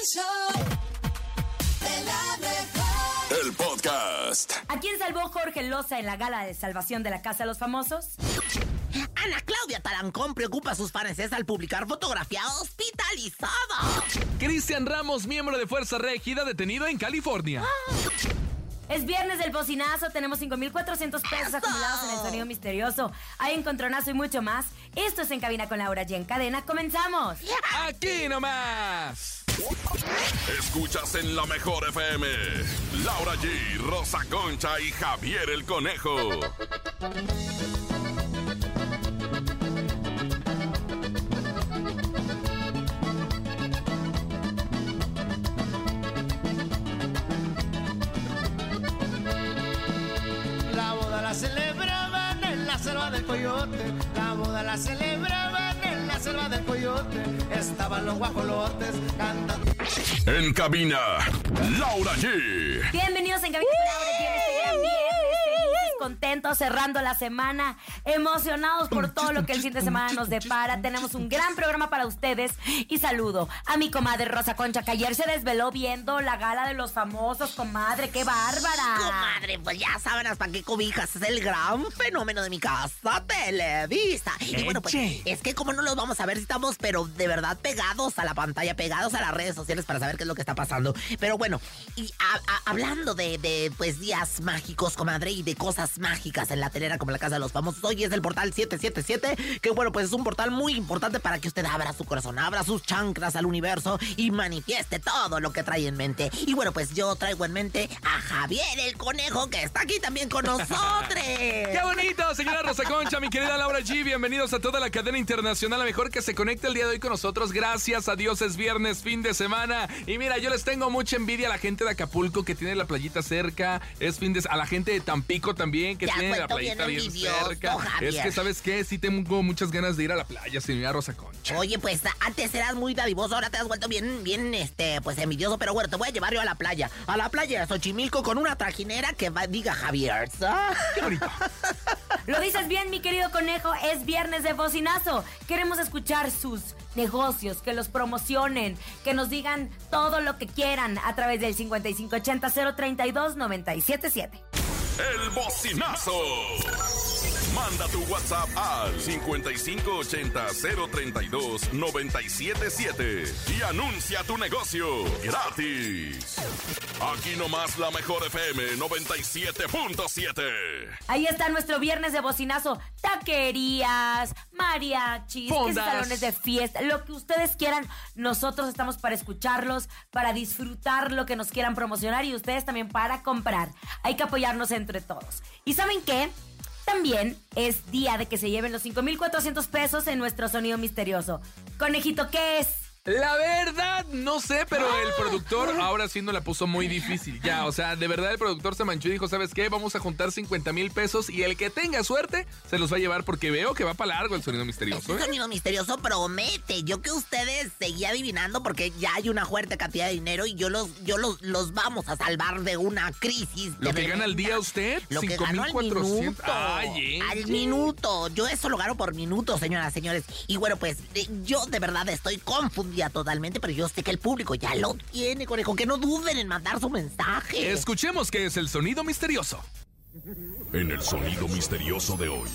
El show de la mejor. El podcast. ¿A quién salvó Jorge Loza en la gala de salvación de la Casa de los Famosos? Ana Claudia Talancón preocupa a sus fans al publicar fotografía hospitalizada. Cristian Ramos, miembro de Fuerza Régida, detenido en California. Es viernes del bocinazo, tenemos 5.400 pesos acumulados en el sonido misterioso. Hay encontronazo y mucho más. Esto es En Cabina con Laura G. En cadena, comenzamos. Aquí nomás. Escuchas en la mejor FM. Laura G, Rosa Concha y Javier el Conejo. La boda la celebraban en la selva del coyote. La boda la celebraban selva del coyote. Estaban los guajolotes cantando. En cabina, Laura G. Bienvenidos en Cabina Laura contentos, cerrando la semana, emocionados por todo lo que el fin de semana nos depara. Tenemos un gran programa para ustedes. Y saludo a mi comadre Rosa Concha, que ayer se desveló viendo la gala de los famosos, comadre. ¡Qué bárbara! Comadre, pues ya saben hasta qué cobijas es el gran fenómeno de mi casa, Televisa. Y bueno, pues es que como no los vamos a ver si estamos, pero de verdad pegados a la pantalla, pegados a las redes sociales para saber qué es lo que está pasando. Pero bueno, y a- a- hablando de, de, pues días mágicos, comadre, y de cosas mágicas en la telera como la casa de los famosos, hoy es el portal 777, que bueno, pues es un portal muy importante para que usted abra su corazón, abra sus chancras al universo y manifieste todo lo que trae en mente. Y bueno, pues yo traigo en mente a Javier el conejo que está aquí también con nosotros. ¡Qué bonito, señora Rosa Concha, mi querida Laura G! Bienvenidos a toda la cadena internacional, la mejor que se conecta el día de hoy con nosotros. Gracias a Dios es viernes, fin de semana. Y mira, yo les tengo mucha envidia a la gente de Acapulco que tiene la playita cerca. Es fin de... A la gente de Tampico también que Ya tiene la bien playita bien, envidioso, cerca. Javier. Es que, ¿sabes qué? Sí tengo muchas ganas de ir a la playa, señora Rosa Concha. Oye, pues antes eras muy dadivoso, ahora te has vuelto bien, bien, este, pues envidioso, pero bueno, te voy a llevar yo a la playa, a la playa de Xochimilco con una trajinera que va- diga Javier. ¿ah? ¡Qué bonito! Lo dices bien, mi querido conejo. Es viernes de bocinazo. Queremos escuchar sus negocios, que los promocionen, que nos digan todo lo que quieran a través del 5580-032-977. El bocinazo. Manda tu WhatsApp al 5580-032-977 y anuncia tu negocio gratis. Aquí nomás la mejor FM 97.7. Ahí está nuestro viernes de bocinazo. Taquerías, mariachis, salones de fiesta, lo que ustedes quieran. Nosotros estamos para escucharlos, para disfrutar lo que nos quieran promocionar y ustedes también para comprar. Hay que apoyarnos entre todos. ¿Y saben qué? También es día de que se lleven los 5,400 pesos en nuestro sonido misterioso. Conejito, ¿qué es? La verdad, no sé, pero el productor ahora sí nos la puso muy difícil. Ya, o sea, de verdad el productor se manchó y dijo, ¿sabes qué? Vamos a juntar 50 mil pesos y el que tenga suerte se los va a llevar porque veo que va para largo el sonido misterioso. Este ¿eh? sonido misterioso promete. Yo que ustedes seguía adivinando porque ya hay una fuerte cantidad de dinero y yo los, yo los, los vamos a salvar de una crisis. ¿Lo que gana al día usted? Lo que gano al 5,400. minuto. Ay, ¿eh? Al minuto. Yo eso lo gano por minuto, señoras, señores. Y bueno, pues eh, yo de verdad estoy totalmente, pero yo sé que el público ya lo tiene, conejo. Que no duden en mandar su mensaje. Escuchemos qué es el sonido misterioso. En el sonido misterioso de hoy.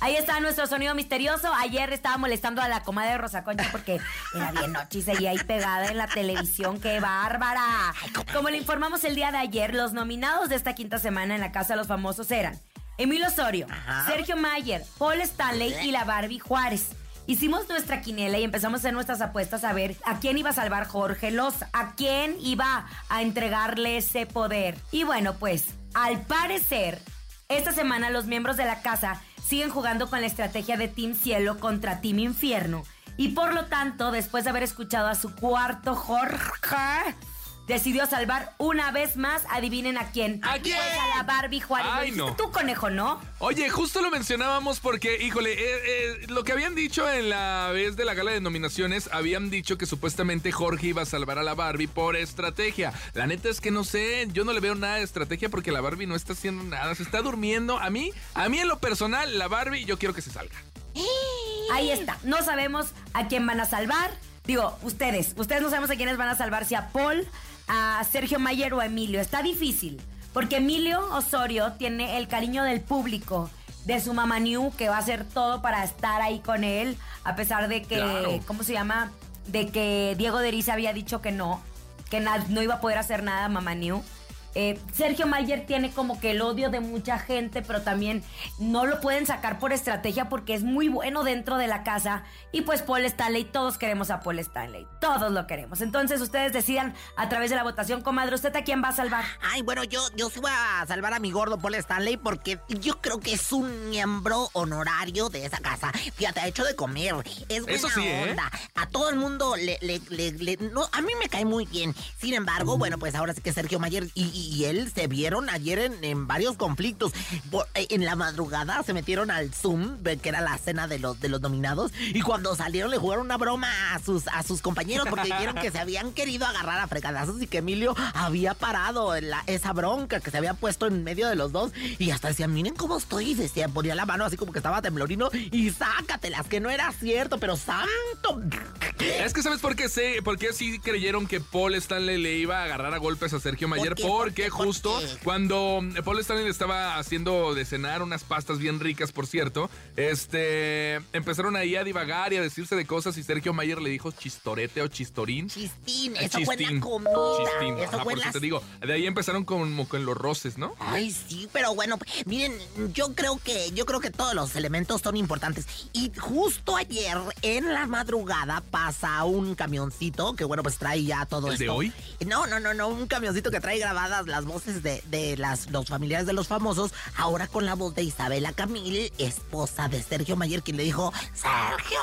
Ahí está nuestro sonido misterioso. Ayer estaba molestando a la comadre Rosa Concha porque era bien noche y seguía ahí pegada en la televisión. ¡Qué bárbara! Como le informamos el día de ayer, los nominados de esta quinta semana en la Casa de los Famosos eran Emilio Osorio, Ajá. Sergio Mayer, Paul Stanley y la Barbie Juárez. Hicimos nuestra quinela y empezamos a hacer nuestras apuestas a ver a quién iba a salvar Jorge Loza, a quién iba a entregarle ese poder. Y bueno, pues, al parecer, esta semana los miembros de la casa siguen jugando con la estrategia de Team Cielo contra Team Infierno. Y por lo tanto, después de haber escuchado a su cuarto Jorge, decidió salvar una vez más, adivinen a quién. ¿A quién? Pues a la Barbie Juárez. Ay, no. tú, conejo, ¿no? Oye, justo lo mencionábamos porque, híjole, eh, eh, lo que habían dicho en la vez de la gala de nominaciones, habían dicho que supuestamente Jorge iba a salvar a la Barbie por estrategia. La neta es que no sé, yo no le veo nada de estrategia porque la Barbie no está haciendo nada, se está durmiendo. A mí, a mí en lo personal, la Barbie yo quiero que se salga. Ahí está. No sabemos a quién van a salvar. Digo, ustedes. Ustedes no sabemos a quiénes van a salvar, si a Paul, a Sergio Mayer o a Emilio. Está difícil. Porque Emilio Osorio tiene el cariño del público, de su mamá New, que va a hacer todo para estar ahí con él, a pesar de que, Claro. ¿cómo se llama? De que Diego Deriz había dicho que no, que no iba a poder hacer nada mamá New. Eh, Sergio Mayer tiene como que el odio de mucha gente, pero también no lo pueden sacar por estrategia porque es muy bueno dentro de la casa. Y pues Paul Stanley, todos queremos a Paul Stanley, todos lo queremos. Entonces ustedes decidan a través de la votación, comadre, ¿usted a quién va a salvar? Ay, bueno, yo, yo sí voy a salvar a mi gordo Paul Stanley porque yo creo que es un miembro honorario de esa casa. Fíjate, ha hecho de comer. Es buena Eso sí, ¿eh? onda. A todo el mundo le, le- le- le- no, a mí me cae muy bien. Sin embargo, bueno, pues ahora sí que Sergio Mayer y, y- él se vieron ayer en, varios conflictos. Eh, en la madrugada se metieron al Zoom, que era la cena de los, de los nominados, y cuando salieron le jugaron una broma a sus, a sus compañeros porque dijeron que se habían querido agarrar a fregadazos y que Emilio había parado la- esa bronca que se había puesto en medio de los dos. Y hasta decían, miren cómo estoy. Y decía, ponía la mano así como que estaba temblorino y sácatelas, que no era cierto, pero santo. Es que ¿sabes por qué sé? ¿Por qué sí creyeron que Paul Stanley le iba a agarrar a golpes a Sergio Mayer? qué? ¿Por Porque justo qué? cuando Paul Stanley le estaba haciendo de cenar unas pastas bien ricas, por cierto, este empezaron ahí a divagar y a decirse de cosas y Sergio Mayer le dijo chistorete o chistorín. Chistín, Eh, eso fue en la chistín. comida. Chistín, Eso ajá, fue por eso te digo. De ahí empezaron como con los roces, ¿no? Ay, sí, pero bueno, miren, yo creo que yo creo que todos los elementos son importantes. Y justo ayer en la madrugada pasa un camioncito que bueno, pues trae ya todo ¿El esto. de hoy? No, no, no, no, un camioncito que trae grabadas las voces de, de las, los familiares de los famosos, ahora con la voz de Isabela Camil, esposa de Sergio Mayer, quien le dijo, Sergio,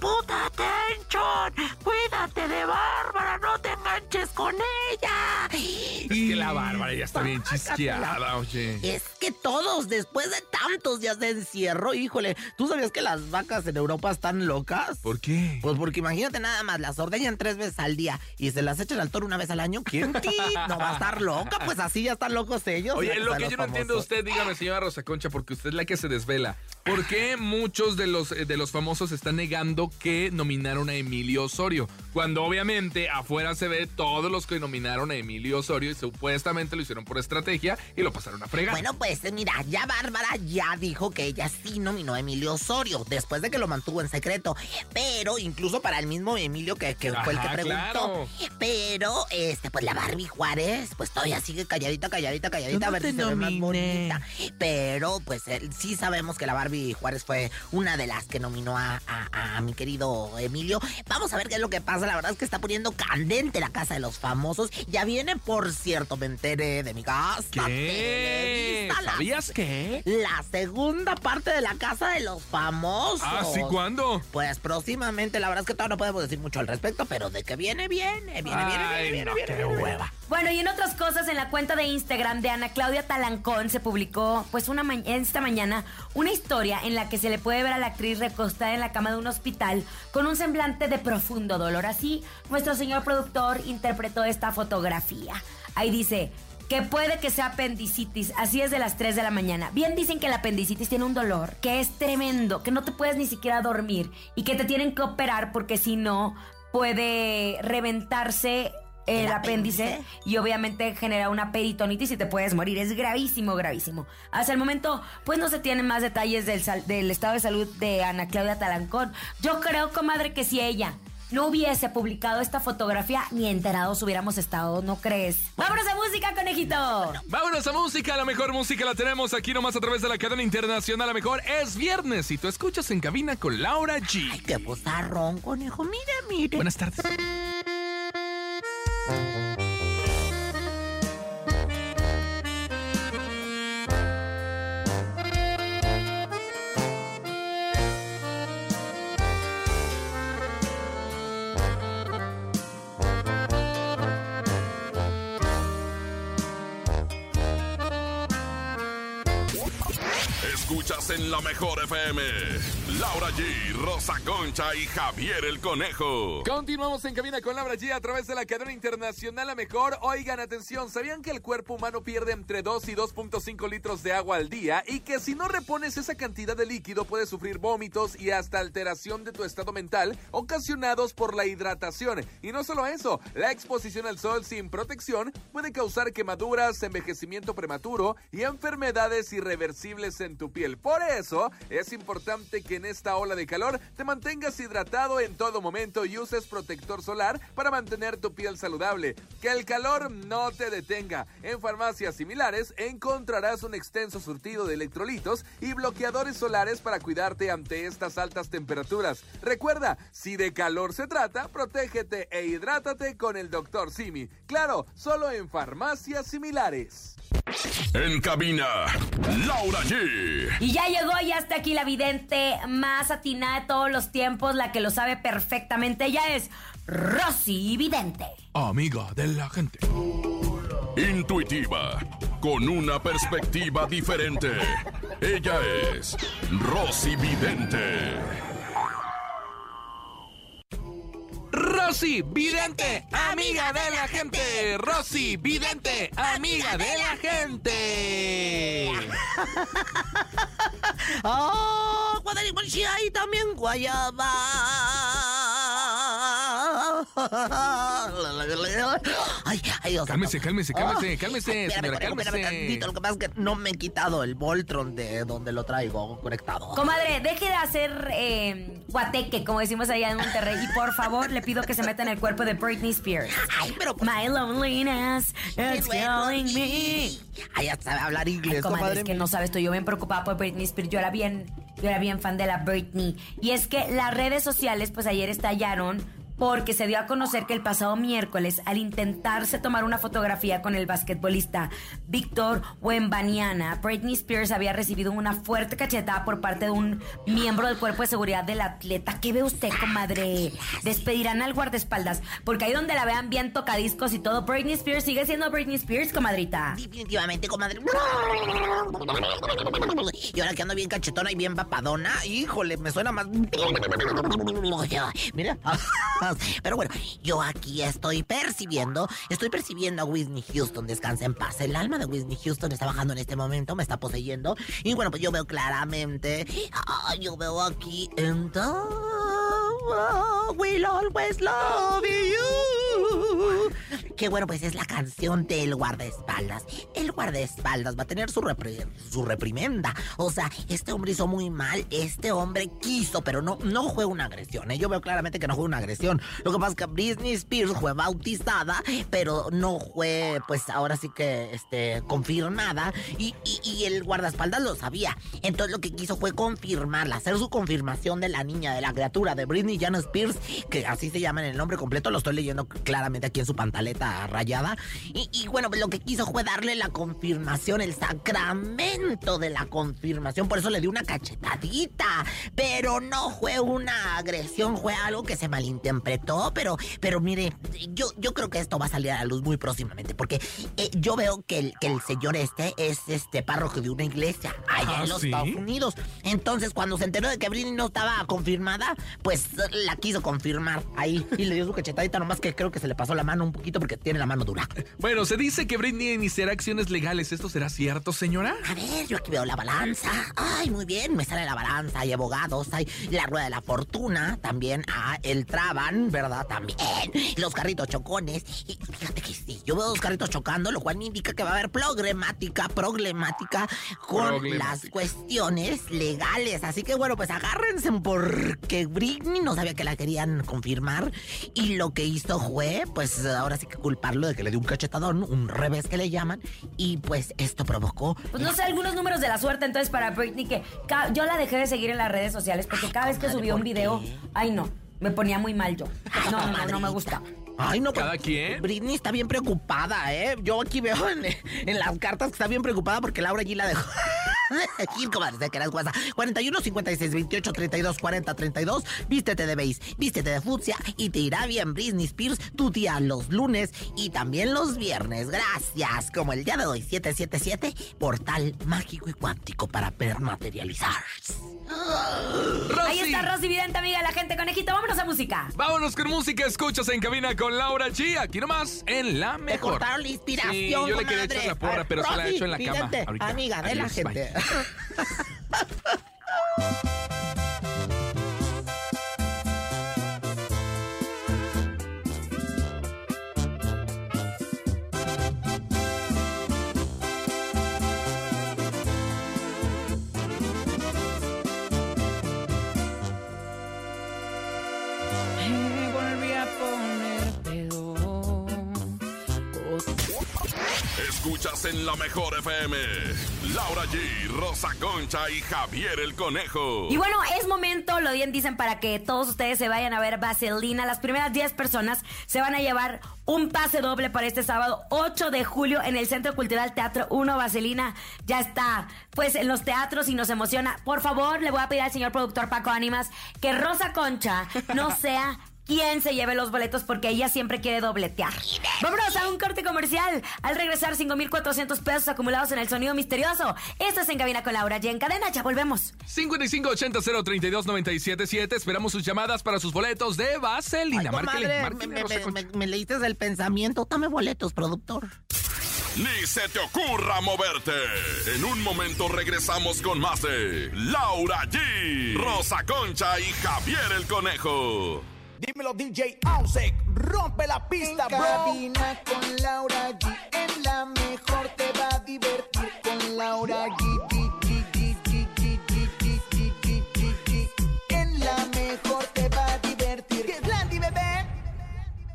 puta atención, cuídate de Bárbara, no te enganches con ella. Es que la Bárbara ya está bien chisqueada, oye. Es que todos, después de tantos días de encierro, híjole, ¿tú sabías que las vacas en Europa están locas? ¿Por qué? Pues porque imagínate nada más, las ordeñan tres veces al día y se las echan al toro una vez al año. ¿Quién ti? No va a estar loca, pues así ya están locos ellos. Oye, lo que yo no entiendo famosos. usted, dígame, señora Rosa Concha, porque usted es la que se desvela. ¿Por qué muchos de los, eh, de los famosos están negando que nominaron a Emilio Osorio? Cuando obviamente afuera se ve todos los que nominaron a Emilio Osorio y supuestamente lo hicieron por estrategia y lo pasaron a fregar. Bueno, pues mira, ya Bárbara ya dijo que ella sí nominó a Emilio Osorio, después de que lo mantuvo en secreto. Pero incluso para el mismo Emilio que, que fue el que preguntó. claro. Pero, este, pues la Barbie Juárez, pues todavía sigue calladita, calladita, calladita, a ver si se ve más bonita. Pero, pues él- sí sabemos que la Barbie Juárez fue una de las que nominó a, a- a mi querido Emilio. Vamos a ver qué es lo que pasa. La verdad es que está poniendo candente la casa de los famosos. Ya viene, por cierto, me enteré de mi casa. ¿Qué? Televisa, la- ¿Sabías qué? La segunda parte de la casa de los famosos. Ah, ¿sí? ¿Cuándo? Pues próximamente, la verdad es que todavía no podemos decir mucho al respecto, pero de que viene, viene, viene, viene, Ay, viene, viene, no, viene, qué viene, hueva. Bueno, y en otras cosas, en la cuenta de Instagram de Ana Claudia Talancón se publicó, pues, una ma- esta mañana, una historia en la que se le puede ver a la actriz recostada en la cama de un hospital con un semblante de profundo dolor. Así, nuestro señor productor interpretó esta fotografía. Ahí dice que puede que sea apendicitis, así es de las 3 de la mañana. Bien dicen que la apendicitis tiene un dolor que es tremendo, que no te puedes ni siquiera dormir y que te tienen que operar porque si no puede reventarse el, ¿El apéndice, apéndice? y obviamente genera una peritonitis y te puedes morir. Es gravísimo, gravísimo. Hasta el momento, pues no se tienen más detalles del, estado de salud de Ana Claudia Talancón. Yo creo, comadre, que si ella no hubiese publicado esta fotografía, ni enterados hubiéramos estado, ¿no crees? ¡Vámonos a música, conejito! Vámonos a música, la mejor música la tenemos aquí nomás a través de la cadena internacional. La mejor es viernes y tú escuchas en cabina con Laura Ay, G. qué bozarrón, conejo. Mire, mire. Buenas tardes. Escuchas en la mejor FM. Laura G, Rosa Concha y Javier el Conejo. Continuamos en cabina con Laura G a través de la cadena internacional La Mejor. Oigan, atención, ¿sabían que el cuerpo humano pierde entre 2 y 2.5 litros de agua al día? Y que si no repones esa cantidad de líquido puedes sufrir vómitos y hasta alteración de tu estado mental ocasionados por la hidratación. Y no solo eso, la exposición al sol sin protección puede causar quemaduras, envejecimiento prematuro y enfermedades irreversibles en tu piel. Por eso es importante que en esta ola de calor te mantengas hidratado en todo momento y uses protector solar para mantener tu piel saludable. Que el calor no te detenga. En farmacias similares encontrarás un extenso surtido de electrolitos y bloqueadores solares para cuidarte ante estas altas temperaturas. Recuerda, si de calor se trata, protégete e hidrátate con el Dr. Simi. Claro, solo en farmacias similares. En cabina, Laura G. Y ya llegó y hasta aquí la vidente más atinada de todos los tiempos, la que lo sabe perfectamente. Ella es Rosy Vidente. Amiga de la gente. Intuitiva, con una perspectiva diferente. Ella es Rosy Vidente. Rosy Vidente, amiga de la gente. Rosy Vidente, amiga de la gente. ¡Oh! Guadalajara y también Guayaba. Ay, ay, Dios Cálmese, cálmese, cálmese, Ay, cálmese, espérame, señora, espérame, espérame cálmese. tantito. Lo que pasa es que no me he quitado el Voltron de donde lo traigo conectado. Comadre, deje de hacer eh, guateque, como decimos allá en Monterrey. Y por favor, le pido que se meta en el cuerpo de Britney Spears. Ay, pero pues, My loneliness is killing me. Ay, ya sabe hablar inglés, Comadre, comadre. es que no sabes, estoy yo bien preocupada por Britney Spears. Yo era bien, yo era bien fan de la Britney. Y es que las redes sociales, pues ayer estallaron porque se dio a conocer que el pasado miércoles, al intentarse tomar una fotografía con el basquetbolista Víctor Wembaniana, Britney Spears había recibido una fuerte cachetada por parte de un miembro del cuerpo de seguridad del atleta. ¿Qué ve usted, comadre? Despedirán al guardaespaldas, porque ahí donde la vean bien tocadiscos y todo, Britney Spears sigue siendo Britney Spears, comadrita. Definitivamente, comadre. Y ahora que ando bien cachetona y bien papadona, híjole, me suena más. Mira. Pero bueno, yo aquí estoy percibiendo, estoy percibiendo a Whitney Houston, descansa en paz. El alma de Whitney Houston está bajando en este momento, me está poseyendo. Y bueno, pues yo veo claramente, ah, yo veo aquí en We'll always love you. Que bueno, pues es la canción del guardaespaldas. El guardaespaldas va a tener su, su reprimenda. O sea, este hombre hizo muy mal. Este hombre quiso, pero no, no fue una agresión. ¿eh? Yo veo claramente que no fue una agresión. Lo que pasa es que Britney Spears fue bautizada, pero no fue, pues ahora sí que, este, confirmada. Y, y- y el guardaespaldas lo sabía. Entonces lo que quiso fue confirmarla, hacer su confirmación de la niña, de la criatura, de Britney Jan Spears, que así se llama en el nombre completo. Lo estoy leyendo claramente aquí en su pantaleta rayada. Y, y bueno, lo que quiso fue darle la confirmación, el sacramento de la confirmación. Por eso le dio una cachetadita. Pero no fue una agresión, fue algo que se malinterpretó. Pero, pero mire, yo, yo creo que esto va a salir a la luz muy próximamente. Porque eh, yo veo que el, que el señor este es este párroco de una iglesia allá ¿Ah, en los sí? Estados Unidos. Entonces, cuando se enteró de que Britney no estaba confirmada, pues la quiso confirmar ahí. Y le dio su cachetadita, nomás que creo que se le pasó la mano un poquito porque tiene la mano dura. Bueno, se dice que Britney iniciará acciones legales. ¿Esto será cierto, señora? A ver, yo aquí veo la balanza. Ay, muy bien, me sale la balanza. Hay abogados, hay la rueda de la fortuna, también ah, el traban, ¿verdad? También los carritos chocones. Y fíjate que sí, yo veo dos carritos chocando, lo cual me indica que va a haber problemática, problemática con Problemática. las cuestiones legales. Así que bueno, pues agárrense porque Britney no sabía que la querían confirmar. Y lo que hizo fue, pues ahora sí que culparlo de que le dio un cachetadón, un revés que le llaman. Y pues esto provocó Pues no sé, algunos números de la suerte entonces para Britney que yo la dejé de seguir en las redes sociales porque cada vez que subía un ¿por video, qué? ay no, me ponía muy mal yo. No, no, no, no me gusta. Ay, no, Cada pues, quien. Britney está bien preocupada, ¿eh? Yo aquí veo en, en las cartas que está bien preocupada porque Laura allí la dejó. Gil, comadre, que eres guasa. 41 56 28 32 40 32. Vístete de beige, vístete de fucsia y te irá bien Britney Spears tu día los lunes y también los viernes. Gracias. Como el día de hoy, 777, portal mágico y cuántico para ver materializar. Ahí está Rosy Vidente, amiga de la gente conejito. Vámonos a música. Vámonos con música, escuchas en cabina con Laura G. Aquí nomás, en la Me mejor. cortaron la inspiración. Sí, yo le quería echar la porra, pero se la Rosy, echo en la cama. vidente, ahorita. Amiga de la Adiós, bye. gente. Escuchas en la mejor FM. Laura G, Rosa Concha y Javier el Conejo. Y bueno, es momento, lo bien dicen, para que todos ustedes se vayan a ver Vaselina. Las primeras 10 personas se van a llevar un pase doble para este sábado 8 de julio en el Centro Cultural Teatro 1 Vaselina. Ya está, pues, en los teatros y nos emociona. Por favor, le voy a pedir al señor productor Paco Ánimas que Rosa Concha no sea quién se lleve los boletos porque ella siempre quiere dobletear. Vámonos a un corte comercial. Al regresar, 5,400 pesos acumulados en el sonido misterioso. Esto es En Cabina con Laura y en cadena. Ya volvemos. 5580-032-977. Esperamos sus llamadas para sus boletos de Vaselina. Ay, Márquele, márquele, me, me- me- me leíste el pensamiento. Dame boletos, productor. Ni se te ocurra moverte. En un momento regresamos con más de Laura G, Rosa Concha y Javier el Conejo. Dímelo DJ Ausek, rompe la pista, En bro. cabina con Laura G. En la mejor te va a divertir con Laura G. G, G, G, G, G, G, G, G, G, G, G. En la mejor te va a divertir. ¡Que es Landy, bebé!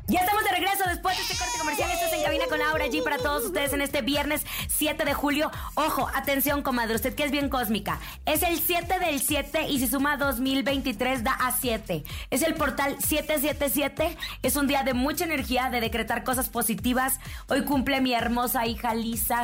Ya estamos de regreso después de este corte comercial. Esto es en cabina con Laura G para todos ustedes en este viernes 7 de julio. Ojo, atención, comadre, usted que es bien cósmica. Es el 7 del 7 y si suma 2023 da a 7. Es el portal 777. Es un día de mucha energía, de decretar cosas positivas. Hoy cumple mi hermosa hija Lisa,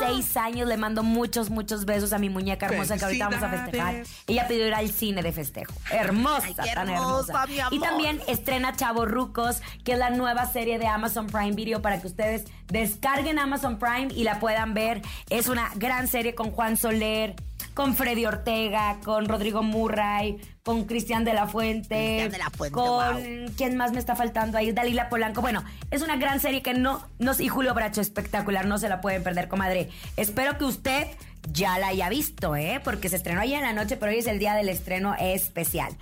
6 años. Le mando muchos, muchos besos a mi muñeca hermosa que ahorita vamos a festejar. Ella pidió ir al cine de festejo. Hermosa, Ay, qué tan hermosa, hermosa. Y también estrena Chavo Rucos, que es la nueva serie de Amazon Prime Video para que ustedes descarguen Amazon Prime y la puedan ver. Es una gran serie con Juan Soler, con Freddy Ortega, con Rodrigo Murray, con Cristian de la Fuente. Cristian de la Fuente, Con wow. quién más me está faltando ahí, Dalila Polanco. Bueno, es una gran serie que no nos y Julio Bracho espectacular, no se la pueden perder, comadre. Espero que usted ya la haya visto, ¿eh? Porque se estrenó ayer en la noche, pero hoy es el día del estreno especial.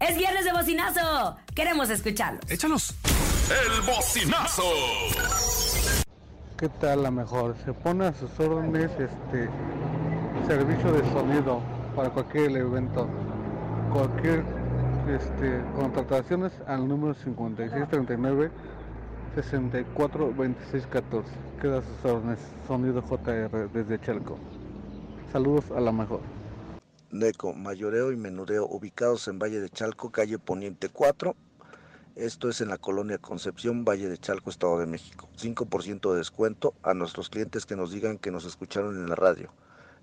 Es viernes de bocinazo. Queremos escucharlos. Échalos. El bocinazo. ¿Qué tal la mejor? Se pone a sus órdenes este servicio de sonido para cualquier evento. Cualquier este, contrataciones al número 5639 64 26 14. Queda a sus órdenes. Sonido JR desde Chalco. Saludos a la mejor. Neco, mayoreo y menudeo ubicados en Valle de Chalco, calle Poniente 4. Esto es en la colonia Concepción, Valle de Chalco, Estado de México. 5% de descuento a nuestros clientes que nos digan que nos escucharon en la radio.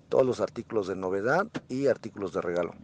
Todos los artículos de novedad y artículos de regalo.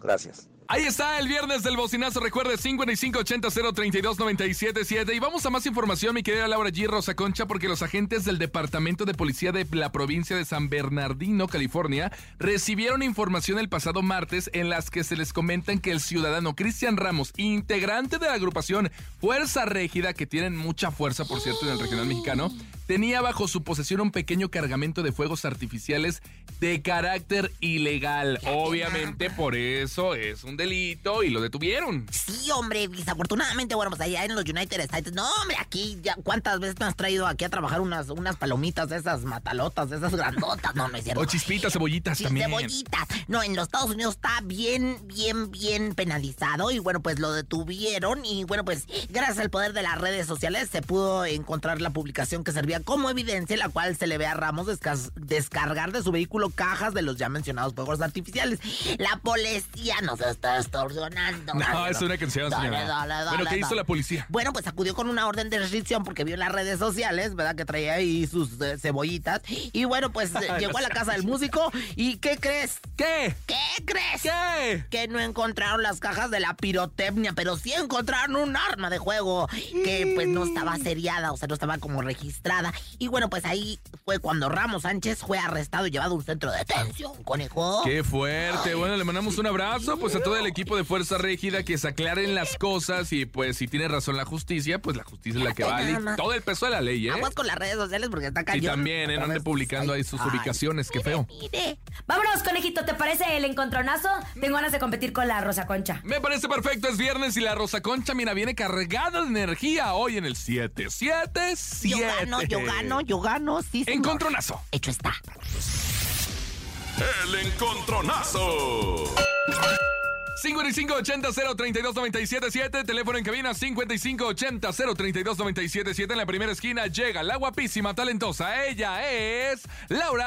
Gracias. Ahí está el viernes del bocinazo. Recuerde 5580-032-977. Y vamos a más información, mi querida Laura G. Rosa Concha, porque los agentes del Departamento de Policía de la provincia de San Bernardino, California, recibieron información el pasado martes en las que se les comentan que el ciudadano Cristian Ramos, integrante de la agrupación Fuerza Régida, que tienen mucha fuerza, por cierto, en el regional mexicano, tenía bajo su posesión un pequeño cargamento de fuegos artificiales de carácter ilegal. Obviamente, por eso es un delito y lo detuvieron. Sí, hombre, desafortunadamente, bueno, pues allá en los United States, no, hombre, aquí ya, ¿cuántas veces me has traído aquí a trabajar unas, unas palomitas de esas matalotas, de esas grandotas? No, no es cierto. O chispitas, cebollitas también. cebollitas. No, en los Estados Unidos está bien, bien, bien penalizado y bueno, pues lo detuvieron y bueno, pues gracias al poder de las redes sociales se pudo encontrar la publicación que servía como evidencia, la cual se le ve a Ramos descargar de su vehículo cajas de los ya mencionados fuegos artificiales. La policía nos está extorsionando. No, es una canción, señora. dale, dale, Bueno, ¿qué hizo la policía? Bueno, pues acudió con una orden de restricción porque vio en las redes sociales, ¿verdad? Que traía ahí sus eh, cebollitas. Y bueno, pues eh, llegó a la casa del músico y ¿qué crees? ¿Qué? ¿Qué crees? ¿Qué? Que no encontraron las cajas de la pirotecnia, pero sí encontraron un arma de juego que pues no estaba seriada, o sea, no estaba como registrada. Y bueno, pues ahí fue cuando Ramos Sánchez fue arrestado y llevado a un centro de detención, conejo. Qué fuerte. Bueno, le mandamos un abrazo pues a todo el equipo de Fuerza Régida que se aclaren las cosas y pues si tiene razón la justicia, pues la justicia es la que vale. Todo el peso de la ley, ¿eh? Aguas con las redes sociales porque está Y cañón. también, ¿eh? No ande publicando ahí sus Ay, ubicaciones, qué feo. Mire, Vámonos, conejito, ¿te parece el encontronazo? Tengo ganas de competir con la Rosa Concha. Me parece perfecto, es viernes y la Rosa Concha, mira, viene cargada de energía hoy en el 7. 7, 7. yo gano, yo gano, yo gano, sí, señor. Encontronazo. Hecho está. El encontronazo. 5580-032-977, teléfono en cabina 5580-032-977. En la primera esquina llega la guapísima, talentosa. Ella es Laura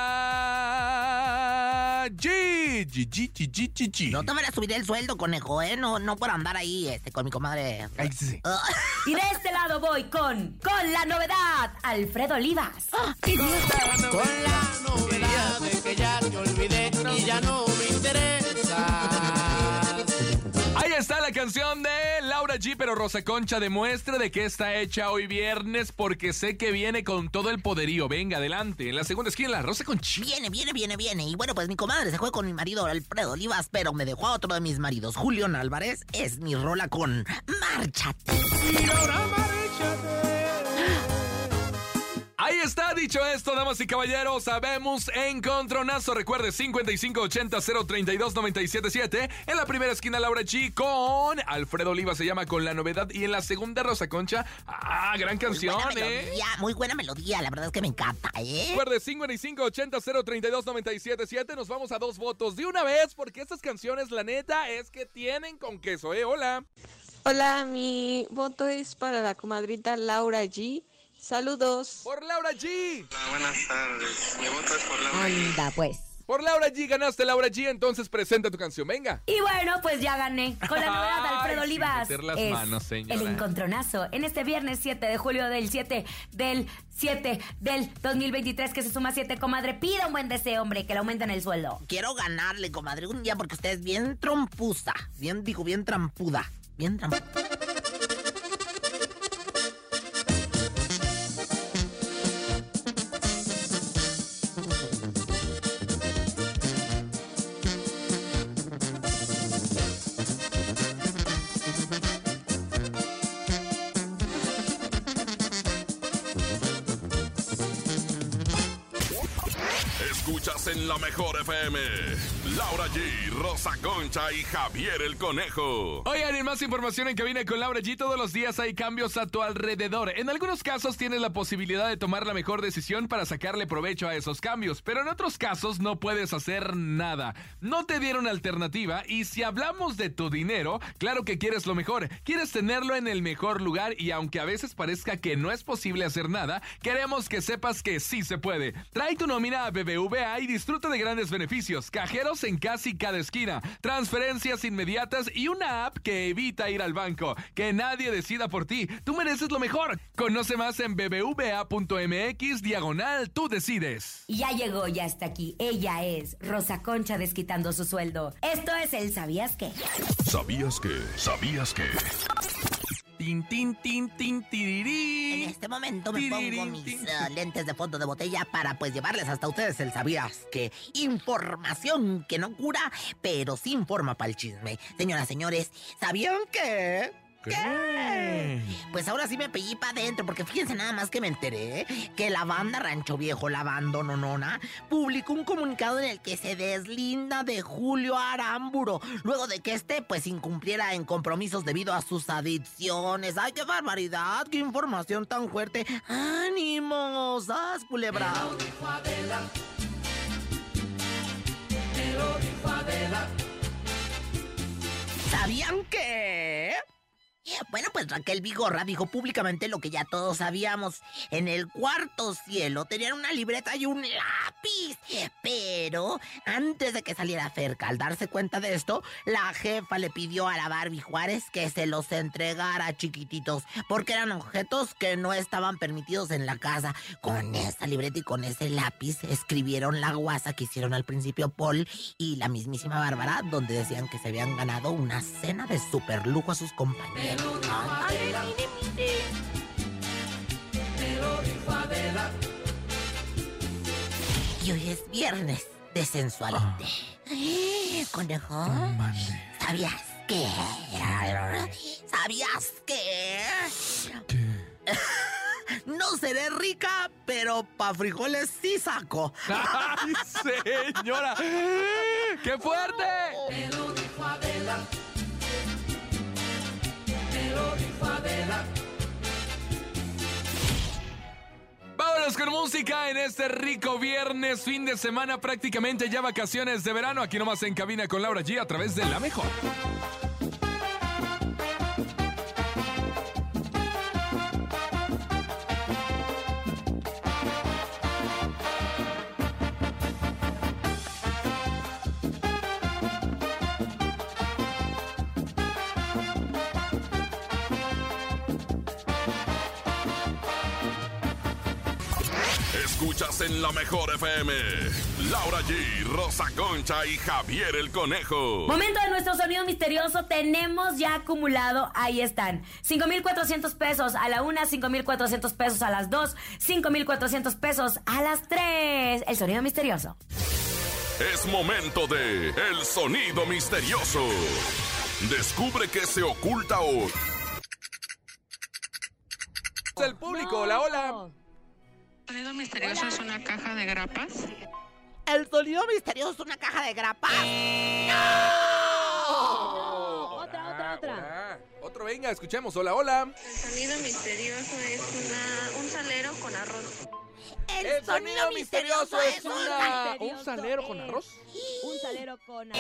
G. G, G, G, G, G, G. No te van a subir el sueldo, conejo, ¿eh? No, no por andar ahí este, con mi comadre. Ay, sí. Ah, Y de este lado voy con, con la novedad, Alfredo Olivas. Con la novedad de que ya te olvidé y ya no me interesa. Ahí está la canción de Laura G, pero Rosa Concha demuestra de que está hecha hoy viernes porque sé que viene con todo el poderío. Venga, adelante. En la segunda esquina, la Rosa Concha. Viene, viene, viene, viene. Y bueno, pues mi comadre se fue con mi marido Alfredo Olivas, pero me dejó a otro de mis maridos, Julián Álvarez. Es mi rola con Márchate. Y ahora márchate. Ahí está, dicho esto, damas y caballeros, sabemos encontronazo. Recuerde, 5580-032-977. En la primera esquina, Laura G con Alfredo Oliva se llama con la novedad. Y en la segunda, Rosa Concha. Ah, gran Muy canción, buena ¿eh? melodía, muy buena melodía. La verdad es que me encanta, ¿eh? Recuerde, 5580-032-977. Nos vamos a dos votos de una vez porque estas canciones, la neta, es que tienen con queso, ¿eh? Hola. Hola, mi voto es para la comadrita Laura G. Saludos. Por Laura G. Buenas tardes. Mi voto es por Laura G. Anda, pues. Por Laura G ganaste, Laura G. Entonces presenta tu canción, venga. Y bueno, pues ya gané. Con la novedad de Alfredo sin Olivas. meter las es manos, señora. El encontronazo. En este viernes 7 de julio del 7 del 7 del 2023, que se suma 7, comadre. Pida un buen deseo, hombre, que le aumenten el sueldo. Quiero ganarle, comadre, un día porque usted es bien trompusa. Bien, digo, bien trampuda. Bien trampuda. Escuchas en la mejor FM. Laura G, Rosa Concha y Javier el Conejo. Oigan, en más información en Cabina con Laura G, todos los días hay cambios a tu alrededor. En algunos casos tienes la posibilidad de tomar la mejor decisión para sacarle provecho a esos cambios, pero en otros casos no puedes hacer nada. No te dieron alternativa y si hablamos de tu dinero, claro que quieres lo mejor, quieres tenerlo en el mejor lugar y aunque a veces parezca que no es posible hacer nada, queremos que sepas que sí se puede. Trae tu nómina a BBVA y disfruta de grandes beneficios, cajeros en casi cada esquina, transferencias inmediatas y una app que evita ir al banco. Que nadie decida por ti. Tú mereces lo mejor. Conoce más en bbva.mx diagonal tú decides. Ya llegó, ya está aquí. Ella es Rosa Concha desquitando su sueldo. Esto es el ¿Sabías qué? ¿Sabías que? ¿Sabías que? Tin, tin, tin, tin, En tirirí. este momento me pongo mis eh, lentes de fondo de botella para pues llevarles hasta ustedes el sabías que información que no cura, pero sí informa para el chisme. Señoras, señores, ¿sabían que? ¿Qué? Pues ahora sí me pellí para adentro, porque fíjense nada más que me enteré que la banda Rancho Viejo, la banda Nonona, publicó un comunicado en el que se deslinda de Julio Aramburo, luego de que este pues incumpliera en compromisos debido a sus adicciones. ¡Ay, qué barbaridad! ¡Qué información tan fuerte! ¡Ánimos! ¡Haz, culebra! ¿Sabían que? Bueno, pues Raquel Vigorra dijo públicamente lo que ya todos sabíamos. En el cuarto cielo tenían una libreta y un lápiz. Pero antes de que saliera Ferca, al darse cuenta de esto, la jefa le pidió a la Barbie Juárez que se los entregara chiquititos, porque eran objetos que no estaban permitidos en la casa. Con esa libreta y con ese lápiz escribieron la guasa que hicieron al principio Paul y la mismísima Bárbara, donde decían que se habían ganado una cena de super lujo a sus compañeros. Ay, mire, mire. Y hoy es viernes de sensualidad. Conejo, ¿sabías que? ¿Sabías que? No seré rica, pero pa' frijoles sí saco. ¡Ay, señora! ¡Qué fuerte! Vámonos con música en este rico viernes, fin de semana, prácticamente ya vacaciones de verano. Aquí nomás en cabina con Laura G a través de La Mejor. En la mejor FM. Laura G, Rosa Concha y Javier el Conejo. Momento de nuestro sonido misterioso. Tenemos ya acumulado, ahí están, 5,400 pesos a la una, 5,400 pesos a las dos, 5,400 pesos a las tres. El sonido misterioso. Es momento de El Sonido Misterioso. Descubre qué se oculta hoy. El público, hola, hola. ¿El sonido misterioso es una caja de grapas? El sonido misterioso es una caja de grapas. Otra, otra, otra. Otro, venga, escuchemos. Hola, hola. El sonido misterioso es una, un salero con arroz. El, sonido misterioso es una... ¿Un salero con arroz? Un salero con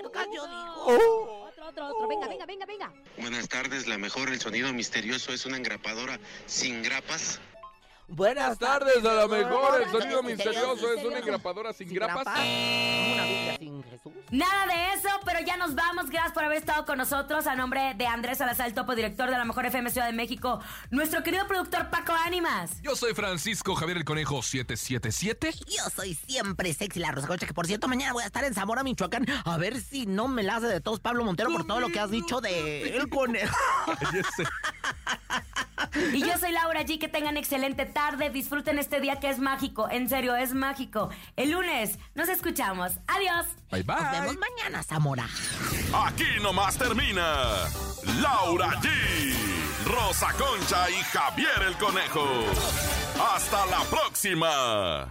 Cerca, yo digo. Otro, otro. Venga, venga, venga, venga. Buenas tardes, la mejor, el sonido misterioso es una engrapadora sin grapas. Buenas tardes, a lo mejor el sonido misterioso es una engrapadora sin grapas. Una Biblia sin Jesús. Nada de eso, pero ya nos vamos. Gracias por haber estado con nosotros. A nombre de Andrés Salazar, el topo director de la Mejor FM Ciudad de México, nuestro querido productor Paco Ánimas. Yo soy Francisco Javier el Conejo 777. Yo soy siempre sexy la Rosa Concha, que por cierto mañana voy a estar en Zamora, Michoacán, a ver si no me la hace de todos Pablo Montero por todo lo que has dicho de el conejo. Y yo soy Laura G. Que tengan excelente tarde. Disfruten este día que es mágico. En serio, es mágico. El lunes nos escuchamos. Adiós. Bye bye. Nos vemos mañana, Zamora. Aquí nomás termina Laura G, Rosa Concha y Javier el Conejo. Hasta la próxima.